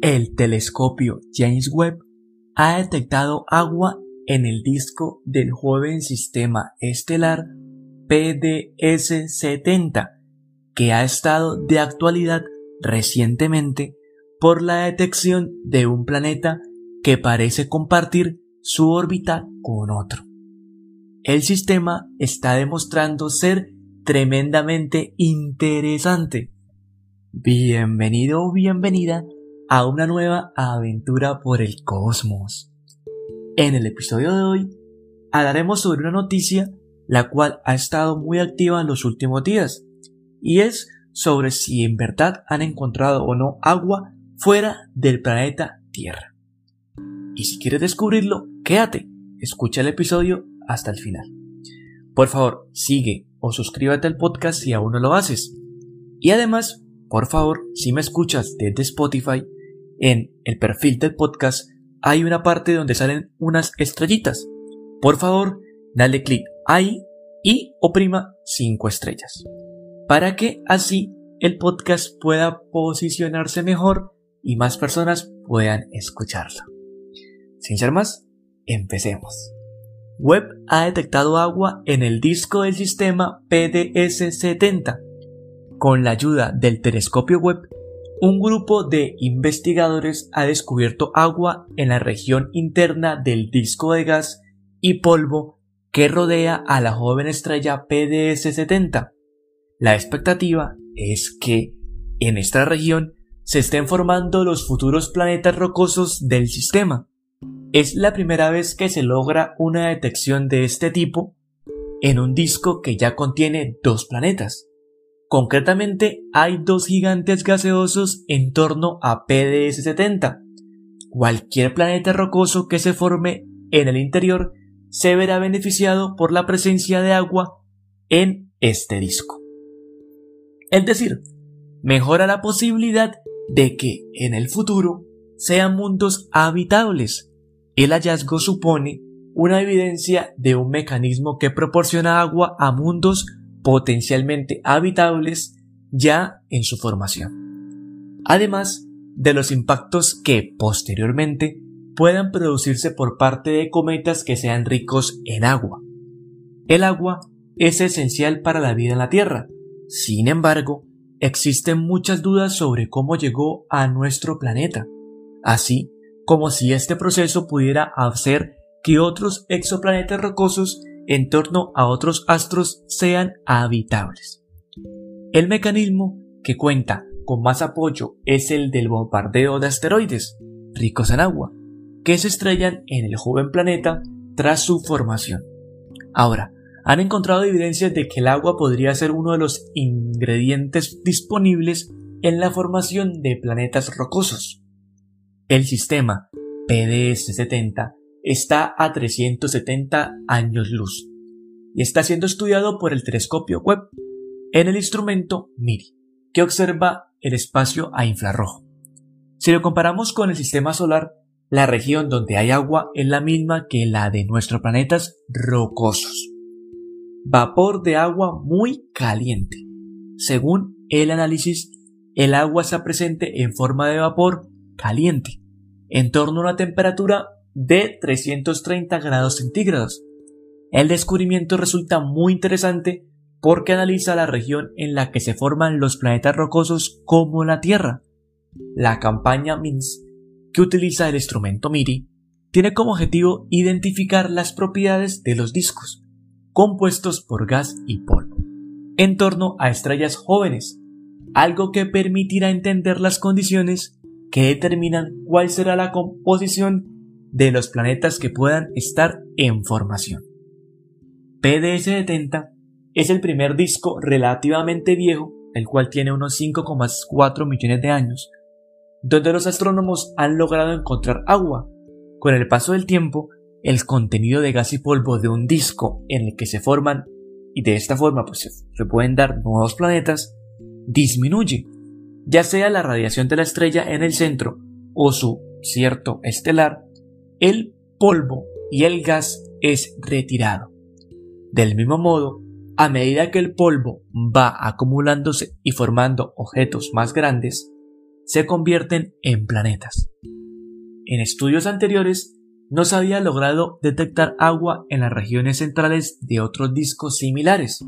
El telescopio James Webb ha detectado agua en el disco del joven sistema estelar PDS-70, que ha estado de actualidad recientemente por la detección de un planeta que parece compartir su órbita con otro. El sistema está demostrando ser tremendamente interesante. Bienvenido o bienvenida a una nueva aventura por el cosmos. En el episodio de hoy hablaremos sobre una noticia la cual ha estado muy activa en los últimos días y es sobre si en verdad han encontrado o no agua fuera del planeta Tierra. Y si quieres descubrirlo, quédate, escucha el episodio hasta el final. Por favor, sigue o suscríbete al podcast si aún no lo haces. Y además, por favor, si me escuchas desde Spotify, en el perfil del podcast hay una parte donde salen unas estrellitas. Por favor, dale clic ahí y oprima 5 estrellas. Para que así el podcast pueda posicionarse mejor y más personas puedan escucharlo. Sin ser más, empecemos. Webb ha detectado agua en el disco del sistema PDS-70. Con la ayuda del telescopio Webb, un grupo de investigadores ha descubierto agua en la región interna del disco de gas y polvo que rodea a la joven estrella PDS-70. La expectativa es que en esta región se estén formando los futuros planetas rocosos del sistema. Es la primera vez que se logra una detección de este tipo en un disco que ya contiene dos planetas. Concretamente, hay dos gigantes gaseosos en torno a PDS-70. Cualquier planeta rocoso que se forme en el interior se verá beneficiado por la presencia de agua en este disco. Es decir, mejora la posibilidad de que en el futuro sean mundos habitables. El hallazgo supone una evidencia de un mecanismo que proporciona agua a mundos potencialmente habitables ya en su formación. Además de los impactos que posteriormente puedan producirse por parte de cometas que sean ricos en agua. El agua es esencial para la vida en la Tierra. Sin embargo, existen muchas dudas sobre cómo llegó a nuestro planeta, así como si este proceso pudiera hacer que otros exoplanetas rocosos en torno a otros astros sean habitables. El mecanismo que cuenta con más apoyo es el del bombardeo de asteroides, ricos en agua, que se estrellan en el joven planeta tras su formación. Ahora, han encontrado evidencias de que el agua podría ser uno de los ingredientes disponibles en la formación de planetas rocosos. El sistema PDS-70 está a 370 años luz y está siendo estudiado por el telescopio Webb en el instrumento MIRI, que observa el espacio a infrarrojo. Si lo comparamos con el sistema solar, la región donde hay agua es la misma que la de nuestros planetas rocosos. Vapor de agua muy caliente. Según el análisis, el agua está presente en forma de vapor caliente, en torno a una temperatura de 330 grados centígrados. El descubrimiento resulta muy interesante porque analiza la región en la que se forman los planetas rocosos como la Tierra. La campaña MINS, que utiliza el instrumento MIRI, tiene como objetivo identificar las propiedades de los discos, compuestos por gas y polvo, en torno a estrellas jóvenes, algo que permitirá entender las condiciones que determinan cuál será la composición de los planetas que puedan estar en formación. PDS-70 es el primer disco relativamente viejo, el cual tiene unos 5,4 millones de años, donde los astrónomos han logrado encontrar agua. Con el paso del tiempo, el contenido de gas y polvo de un disco en el que se forman y de esta forma pues, se pueden dar nuevos planetas, disminuye, ya sea la radiación de la estrella en el centro o su cierto estelar el polvo y el gas es retirado. Del mismo modo, a medida que el polvo va acumulándose y formando objetos más grandes, se convierten en planetas. En estudios anteriores no se había logrado detectar agua en las regiones centrales de otros discos similares.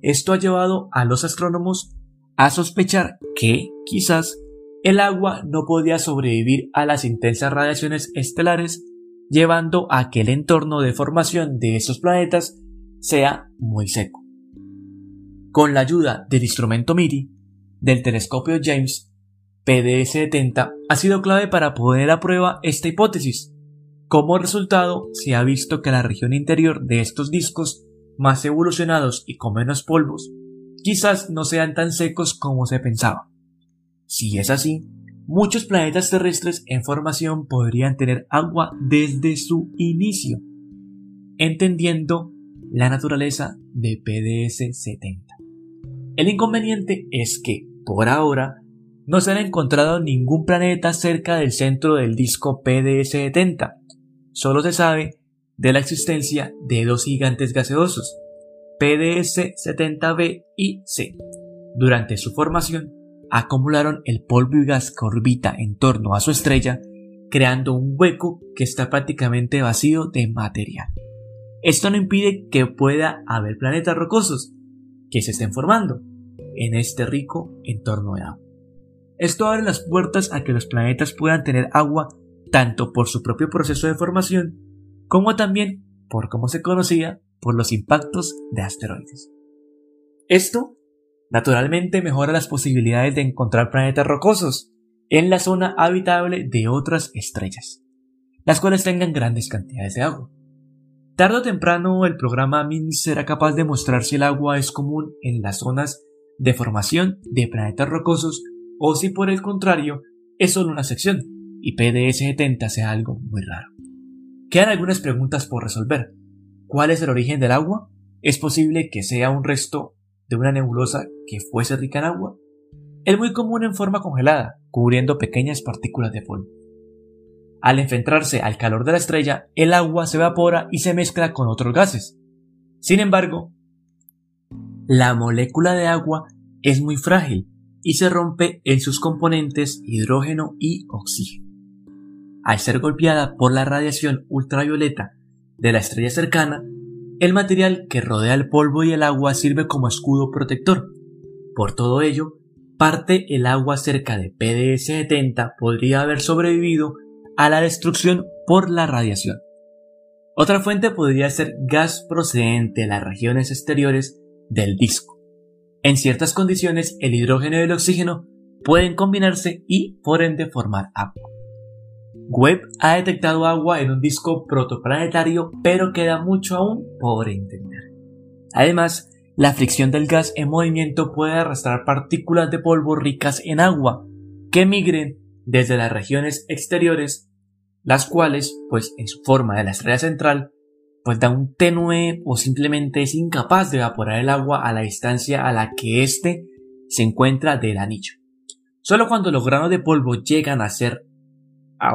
Esto ha llevado a los astrónomos a sospechar que, quizás, el agua no podía sobrevivir a las intensas radiaciones estelares, llevando a que el entorno de formación de esos planetas sea muy seco. Con la ayuda del instrumento MIRI, del telescopio James, PD-70 ha sido clave para poner a prueba esta hipótesis. Como resultado, se ha visto que la región interior de estos discos, más evolucionados y con menos polvos, quizás no sean tan secos como se pensaba. Si es así, muchos planetas terrestres en formación podrían tener agua desde su inicio, entendiendo la naturaleza de PDS-70. El inconveniente es que, por ahora, no se ha encontrado ningún planeta cerca del centro del disco PDS-70. Solo se sabe de la existencia de dos gigantes gaseosos, PDS-70b y C. Durante su formación, acumularon el polvo y gas que orbita en torno a su estrella, creando un hueco que está prácticamente vacío de material. Esto no impide que pueda haber planetas rocosos que se estén formando en este rico entorno de agua. Esto abre las puertas a que los planetas puedan tener agua tanto por su propio proceso de formación como también por cómo se conocía por los impactos de asteroides. Esto naturalmente mejora las posibilidades de encontrar planetas rocosos en la zona habitable de otras estrellas, las cuales tengan grandes cantidades de agua. Tardo o temprano el programa MIN será capaz de mostrar si el agua es común en las zonas de formación de planetas rocosos o si por el contrario es solo una sección y PDS-70 sea algo muy raro. Quedan algunas preguntas por resolver. ¿Cuál es el origen del agua? ¿Es posible que sea un resto de una nebulosa que fuese rica en agua, es muy común en forma congelada, cubriendo pequeñas partículas de polvo. Al enfrentarse al calor de la estrella, el agua se evapora y se mezcla con otros gases. Sin embargo, la molécula de agua es muy frágil y se rompe en sus componentes hidrógeno y oxígeno. Al ser golpeada por la radiación ultravioleta de la estrella cercana, el material que rodea el polvo y el agua sirve como escudo protector. Por todo ello, parte el agua cerca de PDS-70 podría haber sobrevivido a la destrucción por la radiación. Otra fuente podría ser gas procedente de las regiones exteriores del disco. En ciertas condiciones, el hidrógeno y el oxígeno pueden combinarse y por ende formar agua. Webb ha detectado agua en un disco protoplanetario, pero queda mucho aún por entender. Además, la fricción del gas en movimiento puede arrastrar partículas de polvo ricas en agua que migren desde las regiones exteriores, las cuales, pues en su forma de la estrella central, pues da un tenue o simplemente es incapaz de evaporar el agua a la distancia a la que éste se encuentra del anillo. Solo cuando los granos de polvo llegan a ser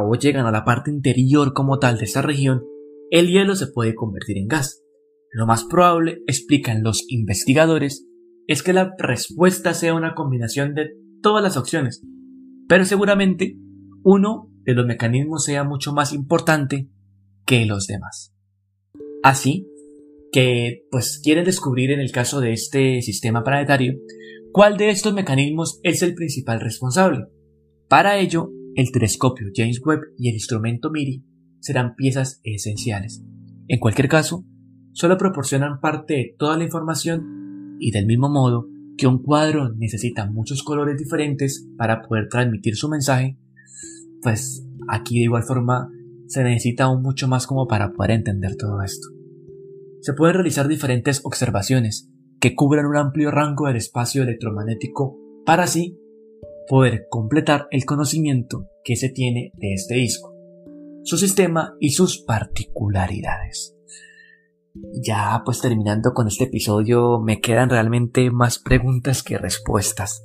o llegan a la parte interior como tal de esta región, el hielo se puede convertir en gas. Lo más probable, explican los investigadores, es que la respuesta sea una combinación de todas las opciones, pero seguramente uno de los mecanismos sea mucho más importante que los demás. Así que, pues, quieren descubrir en el caso de este sistema planetario cuál de estos mecanismos es el principal responsable. Para ello, el telescopio James Webb y el instrumento MIRI serán piezas esenciales. En cualquier caso, solo proporcionan parte de toda la información y del mismo modo que un cuadro necesita muchos colores diferentes para poder transmitir su mensaje, pues aquí de igual forma se necesita aún mucho más como para poder entender todo esto. Se pueden realizar diferentes observaciones que cubran un amplio rango del espacio electromagnético para así poder completar el conocimiento que se tiene de este disco, su sistema y sus particularidades. Ya pues terminando con este episodio me quedan realmente más preguntas que respuestas.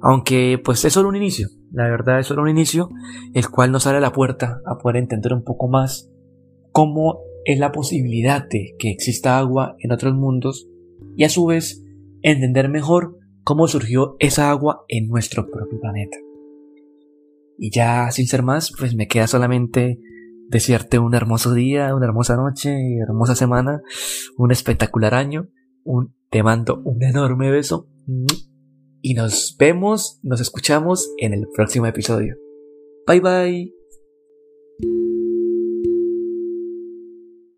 Aunque pues es solo un inicio, la verdad es solo un inicio, el cual nos abre la puerta a poder entender un poco más cómo es la posibilidad de que exista agua en otros mundos y a su vez entender mejor cómo surgió esa agua en nuestro propio planeta. Y ya sin ser más, pues me queda solamente desearte un hermoso día, una hermosa noche, hermosa semana, un espectacular año. Un, te mando un enorme beso y nos vemos, nos escuchamos en el próximo episodio. Bye bye.